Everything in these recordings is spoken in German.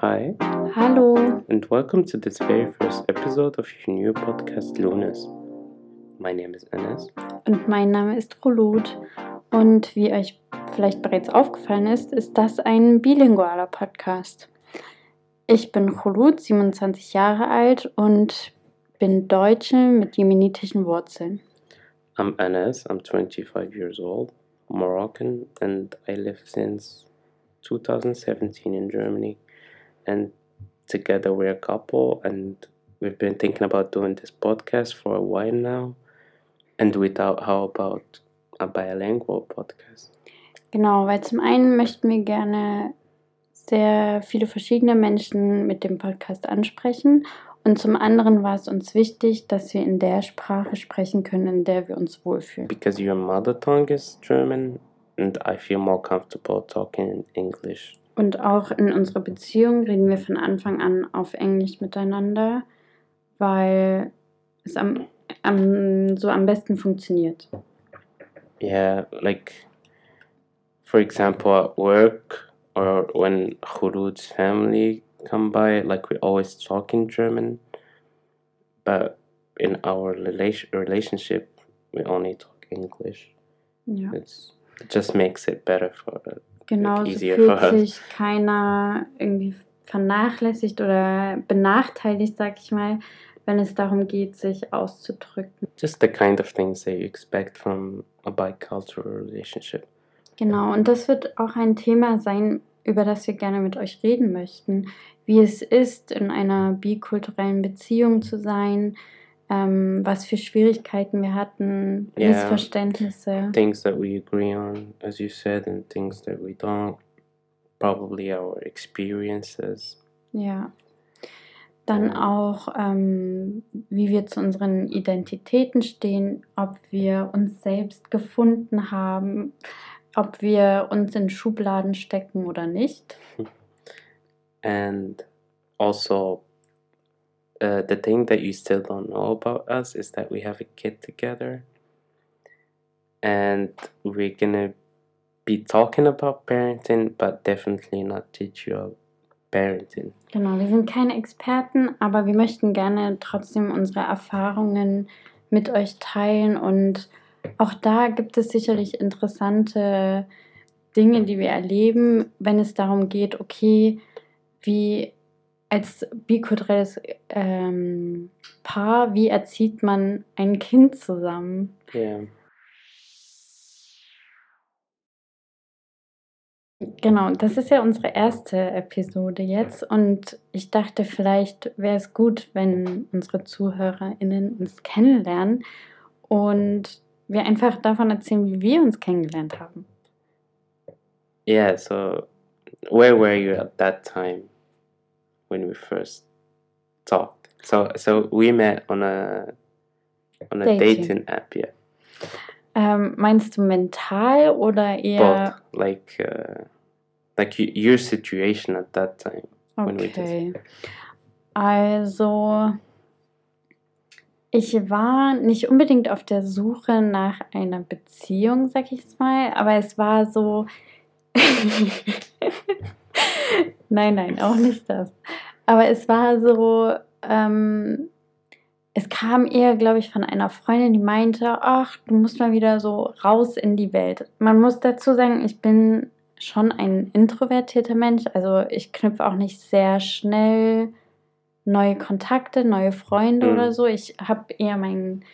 Hi, Hallo, and welcome to this very first episode of your new podcast, Lunas. My name is Enes. und mein Name ist Rolut. Und wie euch vielleicht bereits aufgefallen ist, ist das ein bilingualer Podcast. Ich bin Rolut, 27 Jahre alt und bin Deutsche mit jemenitischen Wurzeln. I'm Enes, I'm 25 years old, Moroccan, and I live since 2017 in Germany. And together we're a couple, and we've been thinking about doing this podcast for a while now. And without, how about a bilingual podcast? Genau, weil zum einen möchten wir gerne sehr viele verschiedene Menschen mit dem Podcast ansprechen und zum anderen war es uns wichtig, dass wir in der Sprache sprechen können, in der wir uns wohlfühlen. Because your mother tongue is German, and I feel more comfortable talking in English. Und auch in unserer Beziehung reden wir von Anfang an auf Englisch miteinander, weil es am, am, so am besten funktioniert. Yeah, like for example, at work or when Khulud's family come by, like we always talk in German, but in our relation relationship, we only talk English. Ja. It's it just makes it better for us. Genau, so fühlt sich keiner irgendwie vernachlässigt oder benachteiligt, sag ich mal, wenn es darum geht, sich auszudrücken. Just the kind of things that you expect from a bicultural relationship. Genau, und das wird auch ein Thema sein, über das wir gerne mit euch reden möchten, wie es ist, in einer bikulturellen Beziehung zu sein, ähm, was für Schwierigkeiten wir hatten, Ja. Missverständnisse. Things that we agree on, as you said, and things that we don't. Probably our experiences. Ja. Dann Ja. auch, ähm, wie wir zu unseren Identitäten stehen, ob wir uns selbst gefunden haben, ob wir uns in Schubladen stecken oder nicht. And also, uh, the thing that you still don't know about us is that we have a kid together. And we're gonna be talking about parenting, but definitely not teach you parenting. Genau, wir sind keine Experten, aber wir möchten gerne trotzdem unsere Erfahrungen mit euch teilen und auch da gibt es sicherlich interessante Dinge, die wir erleben, wenn es darum geht, okay, wie als bikulturelles ähm, Paar, wie erzieht man ein Kind zusammen? Yeah. Genau, das ist ja unsere erste Episode jetzt und ich dachte, vielleicht wäre es gut, wenn unsere ZuhörerInnen uns kennenlernen und wir einfach davon erzählen, wie wir uns kennengelernt haben. Yeah, so where were you at that time when we first talked? So so we met on a on a Dating. dating app, yeah. Ähm, meinst du mental oder eher Both like uh, like your situation at that time. when we just- Okay. Also, ich war nicht unbedingt auf der Suche nach einer Beziehung, sag ich es mal, aber es war so. nein, nein, auch nicht das. Aber es war so. Ähm, es kam eher, glaube ich, von einer Freundin, die meinte, ach, du musst mal wieder so raus in die Welt. Man muss dazu sagen, ich bin schon ein introvertierter Mensch. Also ich knüpfe auch nicht sehr schnell neue Kontakte, neue Freunde Mhm. oder so. Ich habe eher meinen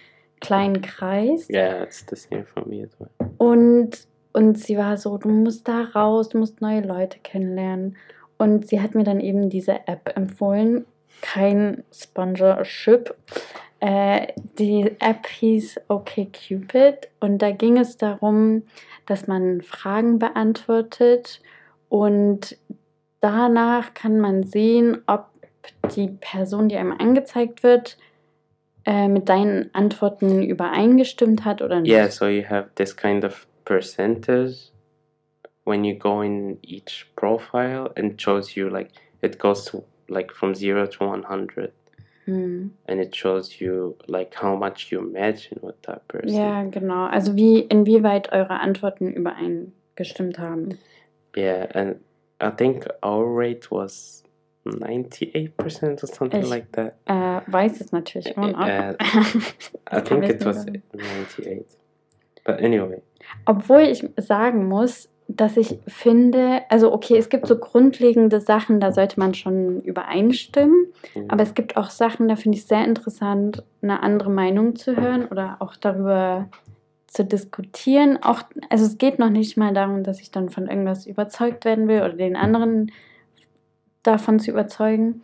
kleinen Kreis. Yeah, it's the same for me as well. Und, und sie war so, du musst da raus, du musst neue Leute kennenlernen. Und sie hat mir dann eben diese App empfohlen. Kein Sponsorship. Äh, die App hieß OkCupid und da ging es darum, dass man Fragen beantwortet und danach kann man sehen, ob die Person, die einem angezeigt wird, äh, mit deinen Antworten übereingestimmt hat oder nicht. Yeah, so you have this kind of percentage when you go in each profile and shows you like it goes to like from zero to one hundred. Hm. and it shows you like how much you imagine with that person. Ja, genau. Also wie inwieweit eure Antworten übereingestimmt haben. Yeah, and I think our rate was 98% or something Ich- like that. Äh, weiß es natürlich äh, auch noch. Äh, I think it was 98. But anyway, Obwohl ich sagen muss, dass ich finde, also okay, es gibt so grundlegende Sachen, da sollte man schon übereinstimmen. yeah. Aber es gibt auch Sachen, da finde ich es sehr interessant, eine andere Meinung zu hören oder auch darüber zu diskutieren. Auch, also es geht noch nicht mal darum, dass ich dann von irgendwas überzeugt werden will oder den anderen davon zu überzeugen.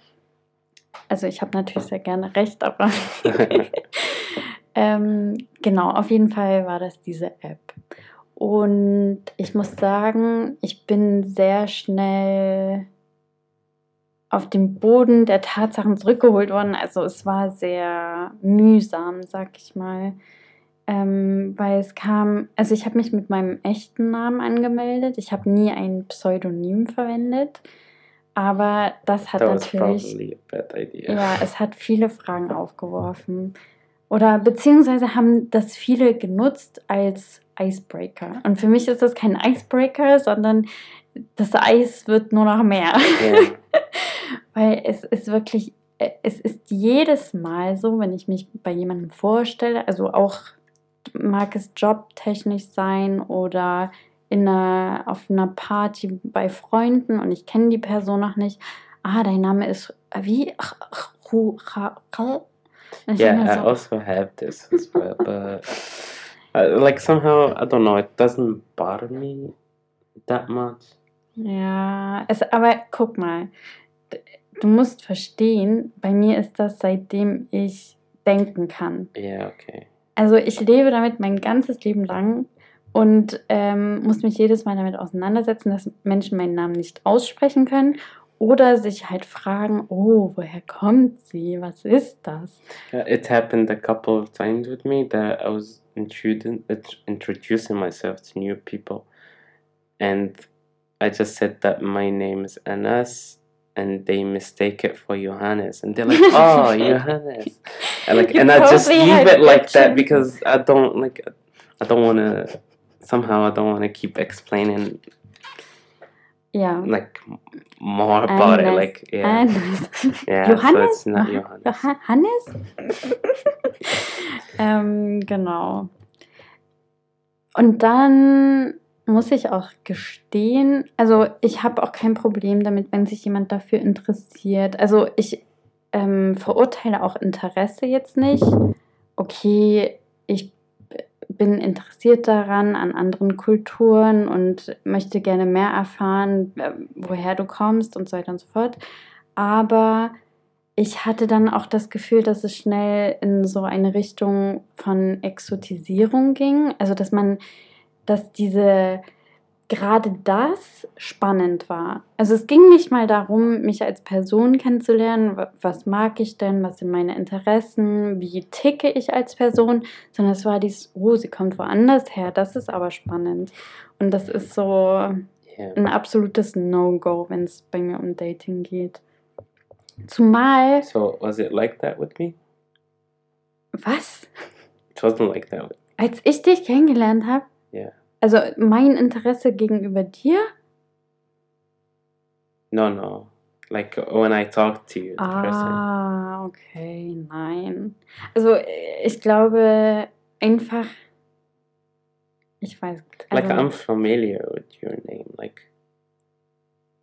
Also ich habe natürlich sehr gerne recht, aber ähm, genau, auf jeden Fall war das diese App. Und ich muss sagen, ich bin sehr schnell auf den Boden der Tatsachen zurückgeholt worden. Also es war sehr mühsam, sag ich mal. Ähm, weil es kam, also ich habe mich mit meinem echten Namen angemeldet. Ich habe nie ein Pseudonym verwendet. Aber das hat that natürlich ja, es hat viele Fragen aufgeworfen. Oder beziehungsweise haben das viele genutzt als Icebreaker. Und für mich ist das kein Icebreaker, sondern das Eis wird nur noch mehr. Yeah. Weil es ist wirklich, es ist jedes Mal so, wenn ich mich bei jemandem vorstelle, also auch mag es jobtechnisch sein oder in einer, auf einer Party bei Freunden und ich kenne die Person noch nicht. Ah, dein Name ist wie? Yeah, I so, also have this as well, but uh, like somehow I don't know, it doesn't bother me that much. Ja, es, aber guck mal, du musst verstehen, bei mir ist das seitdem ich denken kann. Yeah, okay. Also ich lebe damit mein ganzes Leben lang und ähm, muss mich jedes Mal damit auseinandersetzen, dass Menschen meinen Namen nicht aussprechen können oder sich halt fragen, oh, woher kommt sie? Was ist das? It happened a couple of times with me that I was intruding, introducing myself to new people, and I just said that my name is Anas, and they mistake it for Johannes, and they're like, "Oh, Johannes," and like, You and I just leave it like that because I don't like, I don't want to. Somehow, I don't want to keep explaining Ja. like more about it. Like, yeah, yeah. So Johannes? Joh- Johannes. Johannes? ähm, genau. Und dann muss ich auch gestehen, also ich habe auch kein Problem damit, wenn sich jemand dafür interessiert. Also ich ähm, verurteile auch Interesse jetzt nicht. Okay, ich b- bin interessiert daran, an anderen Kulturen und möchte gerne mehr erfahren, äh, woher du kommst und so weiter und so fort. Aber ich hatte dann auch das Gefühl, dass es schnell in so eine Richtung von Exotisierung ging. Also, dass man, dass diese, gerade das spannend war. Also, es ging nicht mal darum, mich als Person kennenzulernen, wa- was mag ich denn, was sind meine Interessen, wie ticke ich als Person, sondern es war dieses, oh, sie kommt woanders her, das ist aber spannend. Und das ist so Yeah. ein absolutes No-Go, wenn es bei mir um Dating geht. Zumal, So was it like that with me? was? It wasn't like that. With Als ich dich kennengelernt habe? Ja. Also mein Interesse gegenüber dir? No, no. Like when I talk to you. Ah, okay, nein. Also ich glaube einfach, ich weiß, Like also, I'm familiar with your name. Like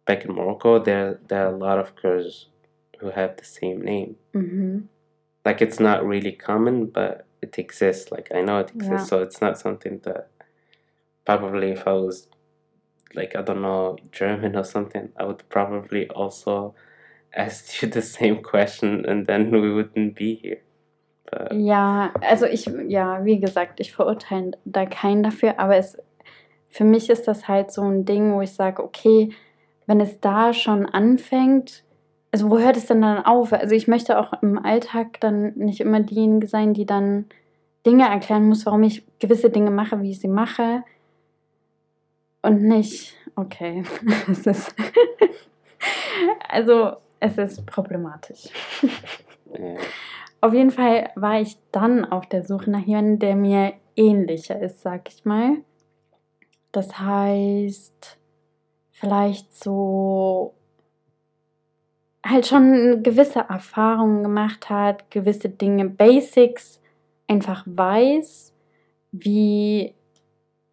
back in Morocco, there there are a lot of girls who have the same name. mhm. Like it's not really common, but it exists. Like I know it exists, Yeah. so it's not something that probably if I was like I don't know German or something, I would probably also ask you the same question, and then we wouldn't be here. But Ja, also ich, ja, wie gesagt, ich verurteile da keinen dafür, aber es, für mich ist das halt so ein Ding, wo ich sage, okay, wenn es da schon anfängt, also wo hört es denn dann auf? Also ich möchte auch im Alltag dann nicht immer diejenige sein, die dann Dinge erklären muss, warum ich gewisse Dinge mache, wie ich sie mache. Und nicht, okay, es ist, also es ist problematisch. Auf jeden Fall war ich dann auf der Suche nach jemandem, der mir ähnlicher ist, sag ich mal. Das heißt, vielleicht so. halt schon gewisse Erfahrungen gemacht hat, gewisse Dinge, Basics einfach weiß, wie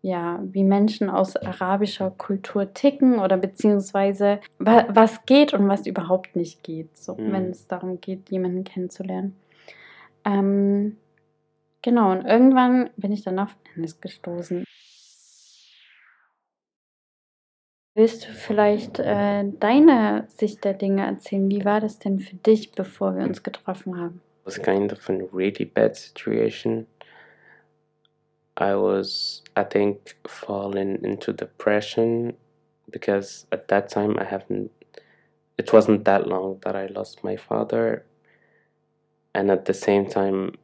ja, wie Menschen aus arabischer Kultur ticken oder beziehungsweise wa was geht und was überhaupt nicht geht, so Mhm. wenn es darum geht, jemanden kennenzulernen. Ähm, genau, und irgendwann bin ich dann auf Enes gestoßen. Willst du vielleicht, äh, deine Sicht der Dinge erzählen? Wie war das denn für dich, bevor wir uns getroffen haben? It was kind of a really bad situation. I was, I think, falling into depression because at that time I haven't, it wasn't that long that I lost my father. And at the same time,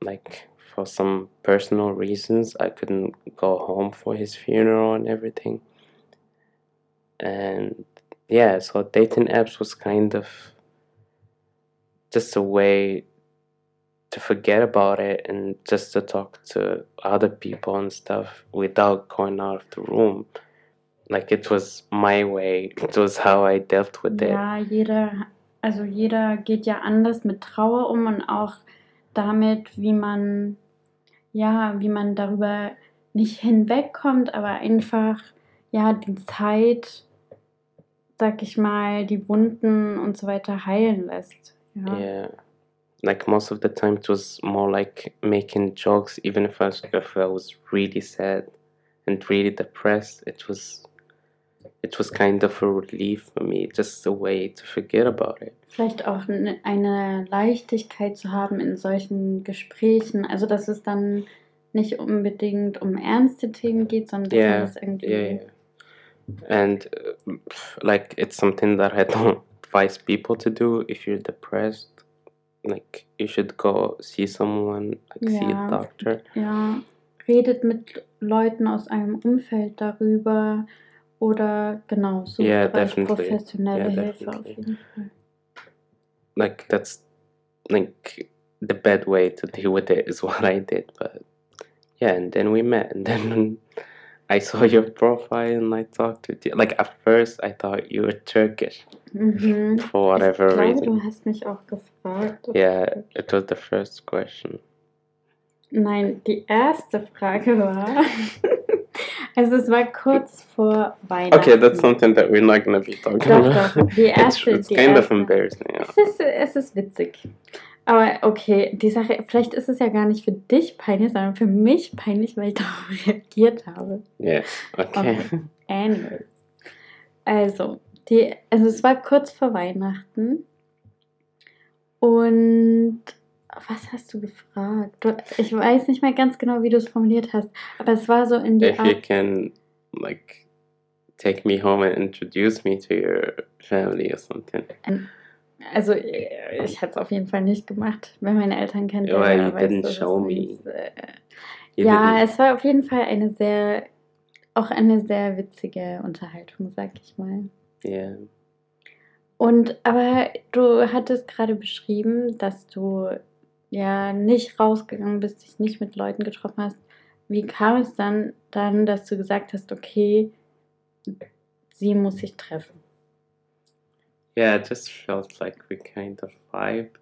like for some personal reasons, I couldn't go home for his funeral and everything. And yeah, so dating apps was kind of just a way to forget about it and just to talk to other people and stuff without going out of the room. Like it was my way. It was how I dealt with it. Ja, jeder, also jeder geht ja anders mit Trauer um und auch damit, wie man, ja, wie man darüber nicht hinwegkommt, aber einfach, ja, die Zeit, sag ich mal, die Wunden und so weiter heilen lässt. Ja. Yeah. Like most of the time, it was more like making jokes, even if I was, if I was really sad and really depressed. It was, it was kind of a relief for me, just a way to forget about it. Vielleicht auch eine Leichtigkeit zu haben in solchen Gesprächen. Also, dass es dann nicht unbedingt um ernste Themen geht, sondern dass man Yeah, das irgendwie. yeah, yeah. And uh, like it's something that I don't advise people to do. If you're depressed, like you should go see someone, like see a Ja. doctor. Ja, redet mit Leuten aus einem Umfeld darüber oder genau, sucht Yeah, euch definitely. professionelle Yeah, Hilfe auf definitely. jeden Fall. Like that's like the bad way to deal with it is what I did. But yeah, and then we met, and then I saw your profile and I talked with you. Like at first, I thought you were Turkish Mhm. for whatever ich glaube, reason. du hast mich auch gefragt. Yeah, it was the first question. Nein, die erste Frage war, also es war kurz vor Weihnachten. Okay, that's something that we're not gonna be talking Doch, about. doch, die it's erste, it's die kind of erste. embarrassing. Yeah. Es ist, es ist witzig. Aber okay, die Sache, vielleicht ist es ja gar nicht für dich peinlich, sondern für mich peinlich, weil ich darauf reagiert habe. Yeah. Okay. Okay. Anyways. Also, die, also es war kurz vor Weihnachten. Und was hast du gefragt? Du, ich weiß nicht mehr ganz genau, wie du es formuliert hast, aber es war so in die if you Art. can, like, take me home and introduce me to your family or something. Also, ich hätte es auf jeden Fall nicht gemacht. Wer meine Eltern kennt, der Well, you didn't show me. äh, ja, es war auf jeden Fall eine sehr, auch eine sehr witzige Unterhaltung, sag ich mal. yeah. Und aber du hattest gerade beschrieben, dass du ja nicht rausgegangen bist, dich nicht mit Leuten getroffen hast. Wie kam es dann, dann, dass du gesagt hast, okay, sie muss sich treffen? Yeah, it just felt like we kind of vibed.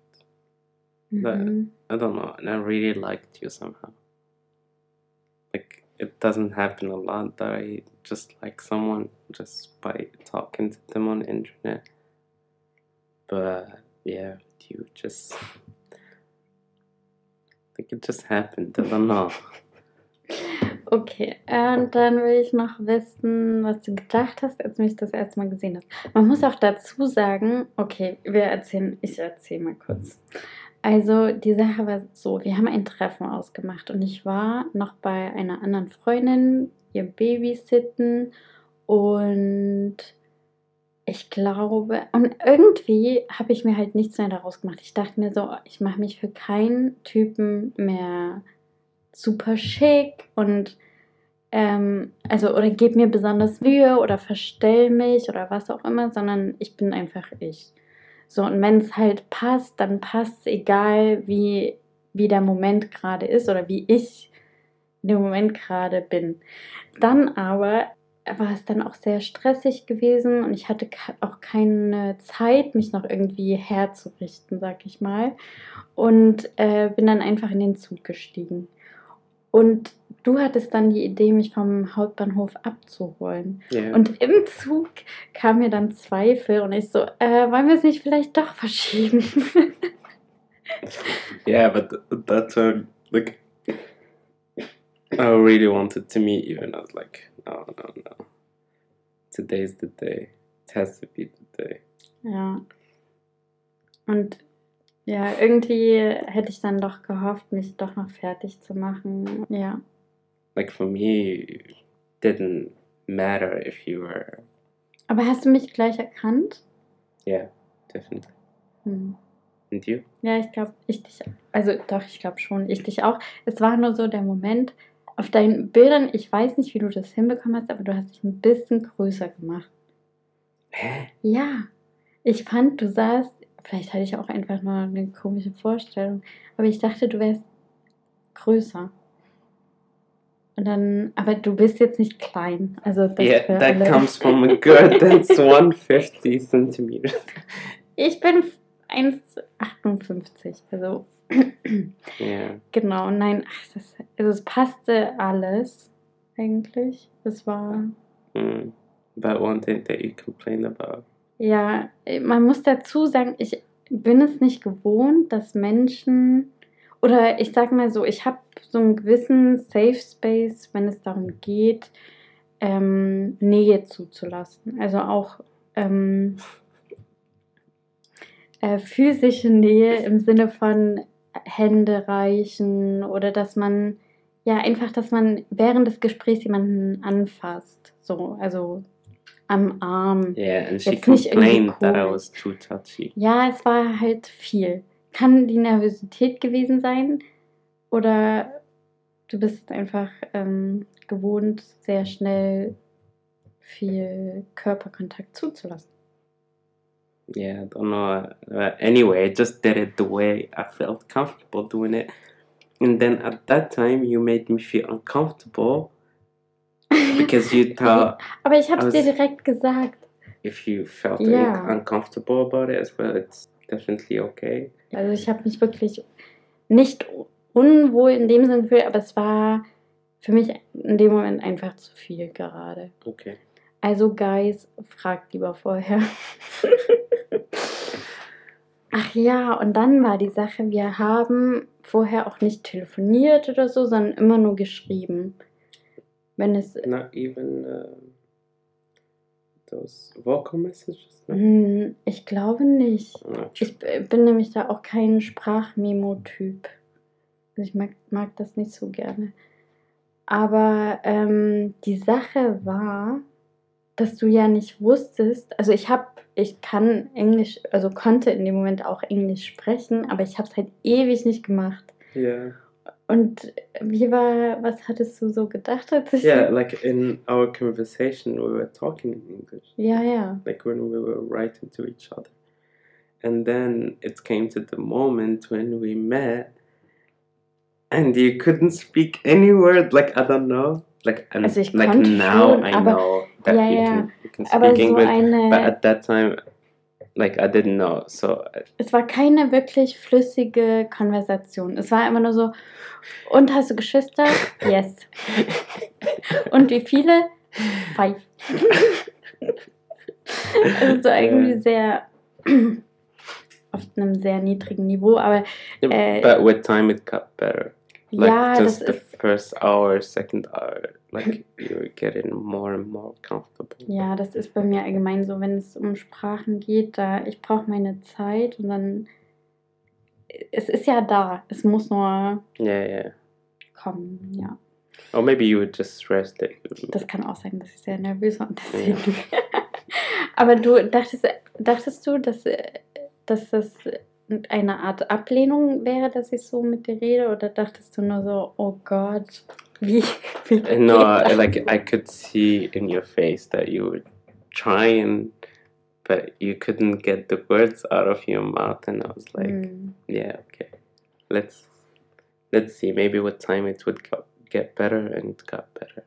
Mhm. I don't know, and I really liked you somehow. Like, it doesn't happen a lot that I just like someone just by talking to them on the internet. But yeah, you just like it just happened. I don't know. Okay, und dann will ich noch wissen, was du gedacht hast, als du mich das erste Mal gesehen hast. Man muss auch dazu sagen, okay, wir erzählen, ich erzähle mal kurz. Also, die Sache war so, wir haben ein Treffen ausgemacht und ich war noch bei einer anderen Freundin, ihr Babysitten und ich glaube, und irgendwie habe ich mir halt nichts mehr daraus gemacht. Ich dachte mir so, ich mache mich für keinen Typen mehr super schick und ähm, also oder gebe mir besonders Mühe oder verstell mich oder was auch immer, sondern ich bin einfach ich. So, und wenn es halt passt, dann passt es, egal wie, wie der Moment gerade ist oder wie ich in dem Moment gerade bin. Dann aber war es dann auch sehr stressig gewesen und ich hatte auch keine Zeit, mich noch irgendwie herzurichten, sag ich mal. Und äh, bin dann einfach in den Zug gestiegen. Und du hattest dann die Idee, mich vom Hauptbahnhof abzuholen. Yeah. Und im Zug kam mir dann Zweifel und ich so, äh, wollen wir es nicht vielleicht doch verschieben? yeah, but th- at that time, like, I really wanted to meet you, and I was like, no, no, no. Today's the day. It has to be the day. ja. Und ja, irgendwie hätte ich dann doch gehofft, mich doch noch fertig zu machen. Ja. Like for me, it didn't matter if you were. Aber hast du mich gleich erkannt? Yeah, definitely. Hm. And you? Ja, ich glaube, ich dich. Also doch, ich glaube schon, ich dich auch. Es war nur so der Moment auf deinen Bildern. Ich weiß nicht, wie du das hinbekommen hast, aber du hast dich ein bisschen größer gemacht. Hä? Ja, ich fand, du sahst. Vielleicht hatte ich auch einfach nur eine komische Vorstellung, aber ich dachte, du wärst größer. Und dann, aber du bist jetzt nicht klein. Also das Yeah, that alle. comes from a girl that's 150 centimeters. Ich bin 1,58. Also Yeah. Genau, nein, ach, das, also es passte alles eigentlich. Es war, Mm. But one thing that you complain about. Ja, man muss dazu sagen, ich bin es nicht gewohnt, dass Menschen, oder ich sag mal so, ich habe so einen gewissen Safe Space, wenn es darum geht, ähm, Nähe zuzulassen. Also auch ähm, äh, physische Nähe im Sinne von Hände reichen oder dass man, ja, einfach, dass man während des Gesprächs jemanden anfasst. So, also am Arm. Yeah, and she Jetzt complained that I was too touchy. Ja, es war halt viel. Kann die Nervosität gewesen sein oder du bist einfach ähm, gewohnt, sehr schnell viel Körperkontakt zuzulassen. Yeah, I don't know. Uh, anyway, I just did it the way I felt comfortable doing it. And then at that time, you made me feel uncomfortable because you thought Aber ich habe dir direkt gesagt. if you felt Yeah. un- uncomfortable about it as well, it's definitely okay. Also ich habe mich wirklich nicht unwohl in dem Sinne gefühlt, aber es war für mich in dem Moment einfach zu viel gerade. Okay. Also Guys, fragt lieber vorher. Ach ja, und dann war die Sache, wir haben vorher auch nicht telefoniert oder so, sondern immer nur geschrieben. Wenn es Not even uh, those vocal messages. No? Hm, ich glaube nicht. Ich b- bin nämlich da auch kein Sprachmemo-Typ. Also ich mag, mag das nicht so gerne. Aber ähm, die Sache war, dass du ja nicht wusstest, also ich habe, ich kann Englisch, also konnte in dem Moment auch Englisch sprechen, aber ich habe es halt ewig nicht gemacht. Yeah. Und wie war, was hattest du so gedacht, als ich Yeah, like in our conversation, we were talking in English. ja, ja. like when we were writing to each other. And then it came to the moment when we met, and you couldn't speak any word. Like I don't know. Like and Also ich like now schon, I aber- know that ja, you, ja. Can, you can speak so English, but at that time, like I didn't know. So es war keine wirklich flüssige Konversation. Es war immer nur so, und hast du Geschwister? Yes. Und wie viele? Five. Also so irgendwie sehr auf einem sehr niedrigen Niveau, aber Äh, but with time it got better. Like ja, das just the ist first hour, second hour, like you were getting more and more comfortable. ja, das ist bei mir allgemein so, wenn es um Sprachen geht, da ich brauche meine Zeit und dann es ist ja da, es muss nur Yeah, yeah. kommen, ja. Or maybe you were just stressed Das kann auch sein, dass ich sehr nervös war und deswegen. Aber du dachtest, dachtest du, dass, dass das eine Art Ablehnung wäre, dass ich so mit dir rede? Oder dachtest du nur so, oh Gott, wie, wie Uh, No, das? like I could see in your face that you were trying, but you couldn't get the words out of your mouth, and I was like, Hm. yeah, okay, let's let's see. Maybe with time it would get better, and it got better.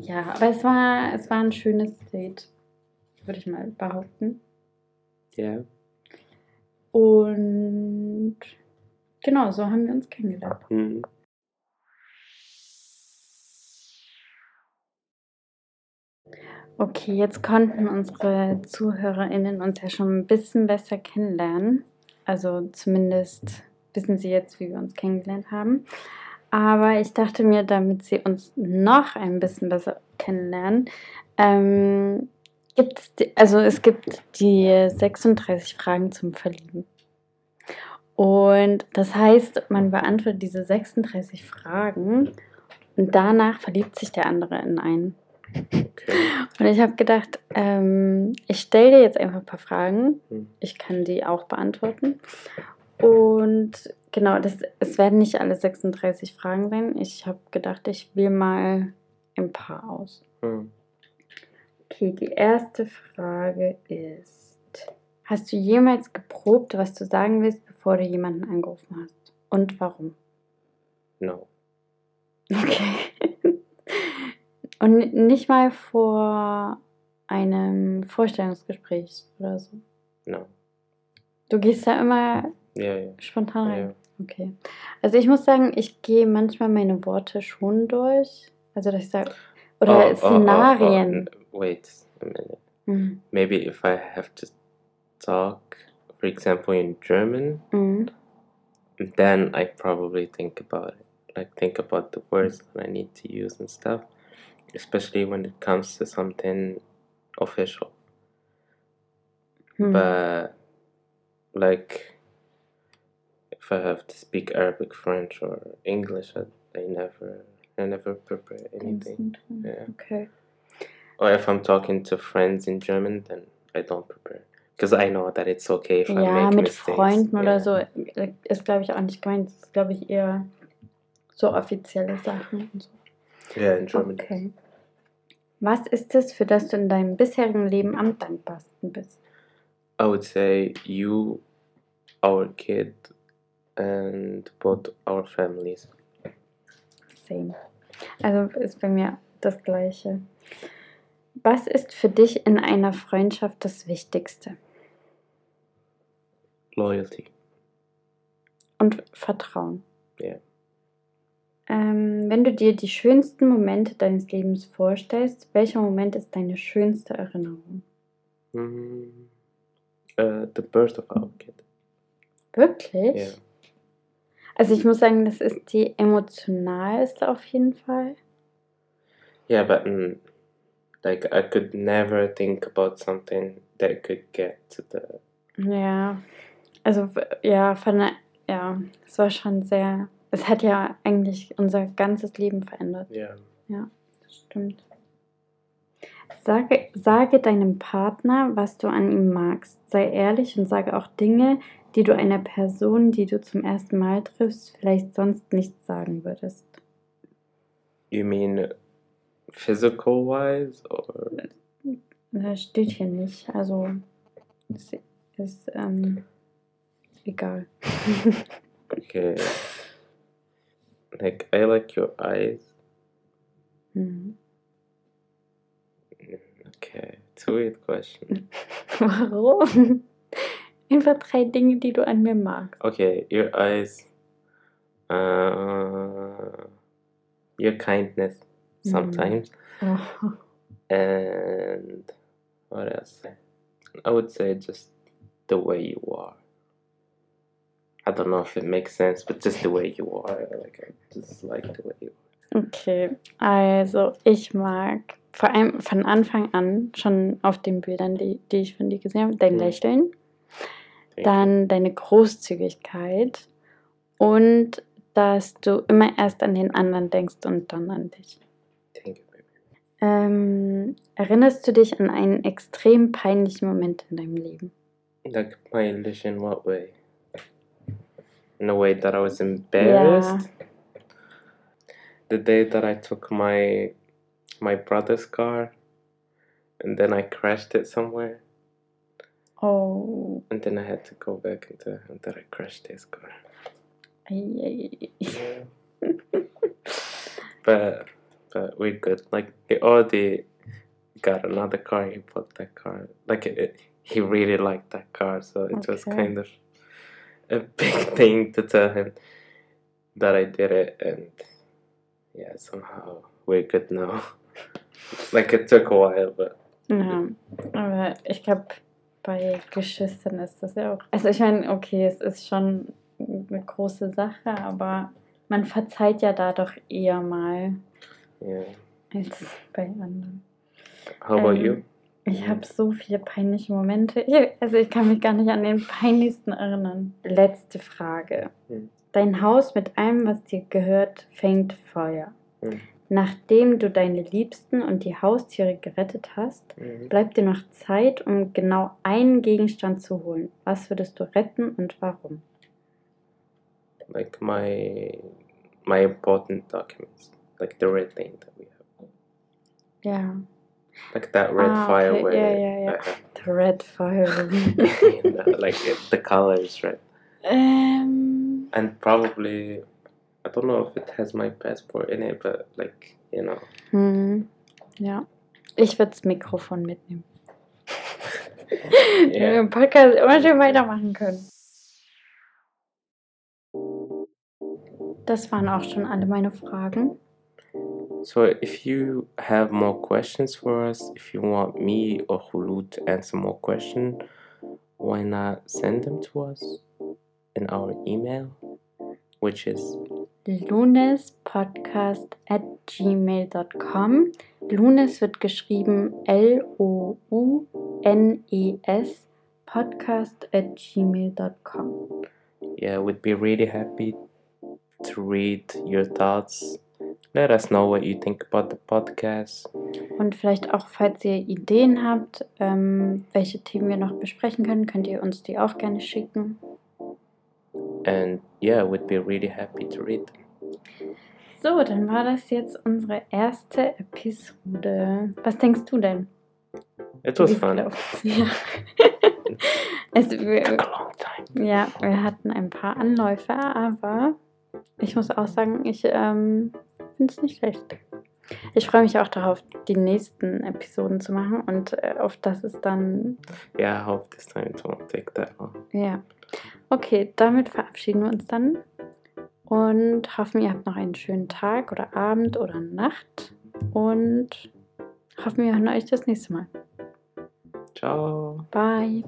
Ja, aber es war, es war ein schönes Date, würde ich mal behaupten. Yeah. Und genau, so haben wir uns kennengelernt. Mhm. Okay, jetzt konnten unsere ZuhörerInnen uns ja schon ein bisschen besser kennenlernen. Also zumindest wissen sie jetzt, wie wir uns kennengelernt haben. Aber ich dachte mir, damit sie uns noch ein bisschen besser kennenlernen, ähm, gibt es, die, also es gibt die 36 Fragen zum Verlieben. Und das heißt, man beantwortet diese 36 Fragen und danach verliebt sich der andere in einen. Okay. Und ich habe gedacht, ähm, ich stelle dir jetzt einfach ein paar Fragen. Hm. Ich kann die auch beantworten. Und genau, das, es werden nicht alle 36 Fragen sein. Ich habe gedacht, ich wähle mal ein paar aus. Hm. Okay, die erste Frage ist: Hast du jemals geprobt, was du sagen willst, bevor du jemanden angerufen hast? Und warum? No. Okay. Und nicht mal vor einem Vorstellungsgespräch oder so. No. Du gehst da immer Ja, ja. spontan rein. Ja. Okay. Also ich muss sagen, ich gehe manchmal meine Worte schon durch. Also dass ich sage, oder Oh, oh, oh, Szenarien. oh, wait a minute. Mhm. Maybe if I have to talk, for example, in German, Mhm. then I probably think about it. Like think about the words that I need to use and stuff. Especially when it comes to something official. Hm. But like if I have to speak Arabic, French, or English, I, I never, I never prepare anything. Yeah. Okay. Or if I'm talking to friends in German, then I don't prepare because I know that it's okay if I Ja, make mit mistakes. Freunden oder Yeah. so äh, ist, glaube ich, auch nicht gemeint. Das ist, glaube ich, eher so offizielle Sachen und so. Yeah, in German. Okay. Was ist es, für das du in deinem bisherigen Leben am dankbarsten bist? I would say you, our kid, and both our families. Same. Also ist bei mir das Gleiche. Was ist für dich in einer Freundschaft das Wichtigste? Loyalty. Und Vertrauen. Ja. Ähm, wenn du dir die schönsten Momente deines Lebens vorstellst, welcher Moment ist deine schönste Erinnerung? Mm, uh, the birth of our kid. Wirklich? Yeah. Also ich muss sagen, das ist die emotionalste auf jeden Fall. Yeah, but mm, like I could never think about something that could get to the. Ja, also ja, von der, ja, es war schon sehr, es hat ja eigentlich unser ganzes Leben verändert. Yeah. Das stimmt. Sage, sage deinem Partner, was du an ihm magst. Sei ehrlich und sage auch Dinge, die du einer Person, die du zum ersten Mal triffst, vielleicht sonst nicht sagen würdest. You mean physical wise or? Das steht hier nicht. Also ist, ist ähm, egal. Okay. Like I like your eyes. Hm. Okay, it's a weird question. Warum? Einfach drei Dinge, die du an mir magst. Okay, your eyes. Uh, your kindness sometimes, Oh. and what else? I would say just the way you are. I don't know if it makes sense, but just the way you are. Like I just like the way you are. Okay, also ich mag vor allem von Anfang an schon auf den Bildern, die, die ich von dir gesehen habe, dein Mhm. Lächeln, dann deine Großzügigkeit und dass du immer erst an den anderen denkst und dann an dich. Thank you, baby. Ähm, erinnerst du dich an einen extrem peinlichen Moment in deinem Leben? Like punish in what way? In a way that I was embarrassed. The day that I took my my brother's car, and then I crashed it somewhere, Oh, and then I had to go back and tell him that I crashed his car. Yeah. but but we're good. Like he already got another car. He bought that car. Like it, he really liked that car, so it was kind of a big thing to tell him that I did it, and yeah, somehow we're good now. like it took a while, but Ja, aber ich glaube, bei Geschwistern ist das ja auch. Also ich meine, okay, es ist schon eine große Sache, aber man verzeiht ja da doch eher mal yeah. als bei anderen. How about Ähm, you? Ich habe so viele peinliche Momente. Ich, also ich kann mich gar nicht an den peinlichsten erinnern. Letzte Frage. Hm. Dein Haus mit allem, was dir gehört, fängt Feuer. Hm. Nachdem du deine Liebsten und die Haustiere gerettet hast, Mhm. bleibt dir noch Zeit, um genau einen Gegenstand zu holen. Was würdest du retten und warum? Like my my important documents, like the red thing that we have, Ja, like that red Ah, fire okay. where Yeah, yeah, yeah. The Red Fire. you know, like the color is red. ähm, And probably, I don't know if it has my passport in it, but like, you know. Mm-hmm. hm, ja. Ich würde das Mikrofon mitnehmen. Yeah. Im Podcast immer schön weitermachen können. Das waren auch schon alle meine Fragen. So if you have more questions for us, if you want me or Hulu to answer more questions, why not send them to us in our email, which is lunespodcast at gmail.com. Lunes wird geschrieben L-O-U-N-E-S podcast at gmail.com. yeah, we'd be really happy to read your thoughts. Let us know what you think about the podcast. Und vielleicht auch, falls ihr Ideen habt, ähm, welche Themen wir noch besprechen können, könnt ihr uns die auch gerne schicken. And yeah, we'd be really happy to read them. So, dann war das jetzt unsere erste Episode. Was denkst du denn? It was Wie fun. Ja. es, wir, Took a long time. Ja, wir hatten ein paar Anläufe, aber ich muss auch sagen, ich ähm, finde es nicht schlecht. Ich freue mich auch darauf, die nächsten Episoden zu machen und äh, auf das es dann, Yeah, I hope this time it won't take that long. ja. Okay, damit verabschieden wir uns dann und hoffen, ihr habt noch einen schönen Tag oder Abend oder Nacht und hoffen, wir hören euch das nächste Mal. Ciao. Bye.